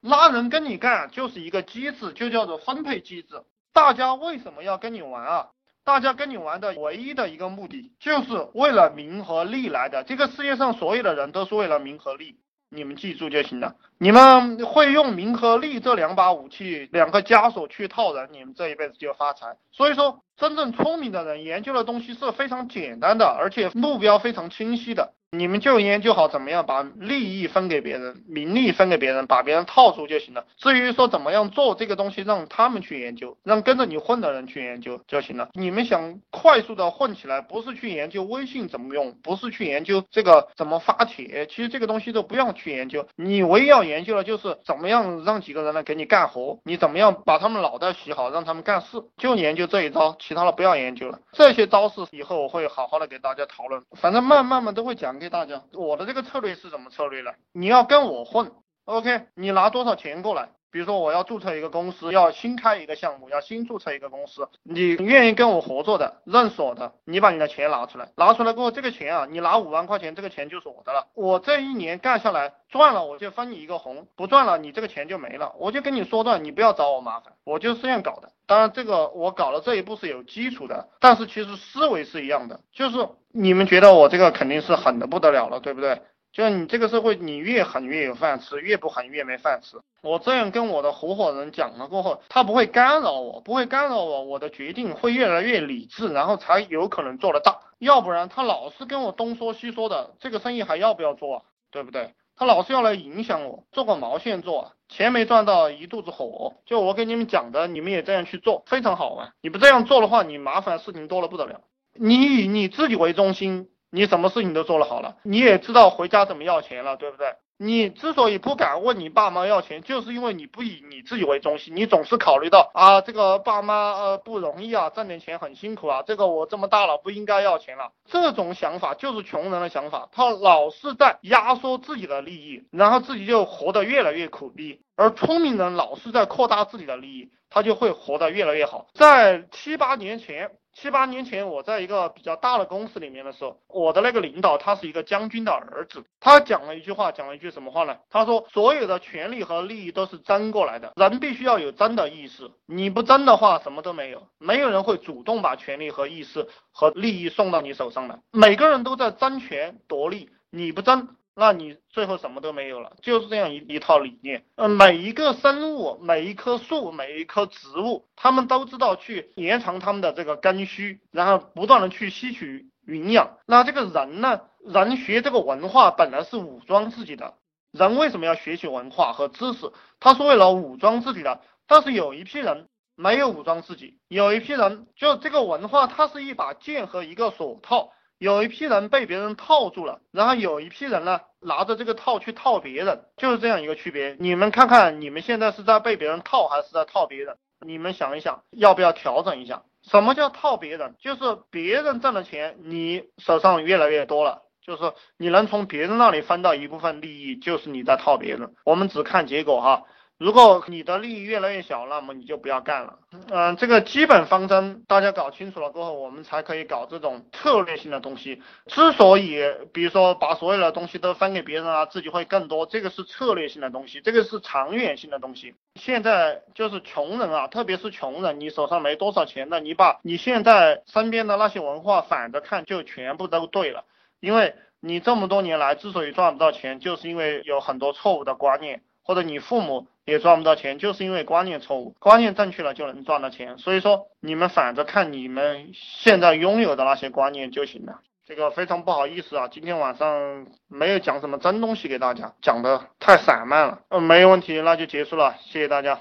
拉人跟你干就是一个机制，就叫做分配机制。大家为什么要跟你玩啊？大家跟你玩的唯一的一个目的，就是为了名和利来的。这个世界上所有的人都是为了名和利，你们记住就行了。你们会用名和利这两把武器、两个枷锁去套人，你们这一辈子就发财。所以说，真正聪明的人研究的东西是非常简单的，而且目标非常清晰的。你们就研究好怎么样把利益分给别人，名利分给别人，把别人套住就行了。至于说怎么样做这个东西，让他们去研究，让跟着你混的人去研究就行了。你们想快速的混起来，不是去研究微信怎么用，不是去研究这个怎么发帖，其实这个东西都不用去研究。你唯一要研究的就是怎么样让几个人来给你干活，你怎么样把他们脑袋洗好，让他们干事，就研究这一招，其他的不要研究了。这些招式以后我会好好的给大家讨论，反正慢慢慢都会讲。给大家，我的这个策略是什么策略呢？你要跟我混，OK？你拿多少钱过来？比如说我要注册一个公司，要新开一个项目，要新注册一个公司，你愿意跟我合作的，认识我的，你把你的钱拿出来，拿出来过后，这个钱啊，你拿五万块钱，这个钱就是我的了。我这一年干下来赚了，我就分你一个红；不赚了，你这个钱就没了。我就跟你说断，你不要找我麻烦，我就是这样搞的。当然，这个我搞了这一步是有基础的，但是其实思维是一样的，就是你们觉得我这个肯定是狠的不得了了，对不对？就你这个社会，你越狠越有饭吃，越不狠越没饭吃。我这样跟我的合伙人讲了过后，他不会干扰我，不会干扰我，我的决定会越来越理智，然后才有可能做得大。要不然他老是跟我东说西说的，这个生意还要不要做啊？对不对？他老是要来影响我，做个毛线做啊？钱没赚到一肚子火。就我给你们讲的，你们也这样去做，非常好玩。你不这样做的话，你麻烦事情多了不得了。你以你自己为中心。你什么事情都做了好了，你也知道回家怎么要钱了，对不对？你之所以不敢问你爸妈要钱，就是因为你不以你自己为中心，你总是考虑到啊，这个爸妈呃不容易啊，挣点钱很辛苦啊，这个我这么大了不应该要钱了。这种想法就是穷人的想法，他老是在压缩自己的利益，然后自己就活得越来越苦逼。而聪明人老是在扩大自己的利益，他就会活得越来越好。在七八年前。七八年前，我在一个比较大的公司里面的时候，我的那个领导他是一个将军的儿子，他讲了一句话，讲了一句什么话呢？他说，所有的权利和利益都是争过来的，人必须要有争的意识，你不争的话，什么都没有，没有人会主动把权利和意识和利益送到你手上的，每个人都在争权夺利，你不争。那你最后什么都没有了，就是这样一一套理念。呃，每一个生物，每一棵树，每一棵植物，他们都知道去延长他们的这个根须，然后不断的去吸取营养。那这个人呢，人学这个文化本来是武装自己的。人为什么要学习文化和知识？他是为了武装自己的。但是有一批人没有武装自己，有一批人就这个文化，它是一把剑和一个锁套。有一批人被别人套住了，然后有一批人呢拿着这个套去套别人，就是这样一个区别。你们看看，你们现在是在被别人套还是在套别人？你们想一想，要不要调整一下？什么叫套别人？就是别人挣的钱，你手上越来越多了，就是你能从别人那里分到一部分利益，就是你在套别人。我们只看结果哈。如果你的利益越来越小，那么你就不要干了。嗯，这个基本方针大家搞清楚了过后，我们才可以搞这种策略性的东西。之所以，比如说把所有的东西都分给别人啊，自己会更多，这个是策略性的东西，这个是长远性的东西。现在就是穷人啊，特别是穷人，你手上没多少钱的，你把你现在身边的那些文化反着看，就全部都对了。因为你这么多年来之所以赚不到钱，就是因为有很多错误的观念。或者你父母也赚不到钱，就是因为观念错误，观念正确了就能赚到钱。所以说，你们反着看你们现在拥有的那些观念就行了。这个非常不好意思啊，今天晚上没有讲什么真东西给大家，讲的太散漫了。嗯，没有问题，那就结束了，谢谢大家。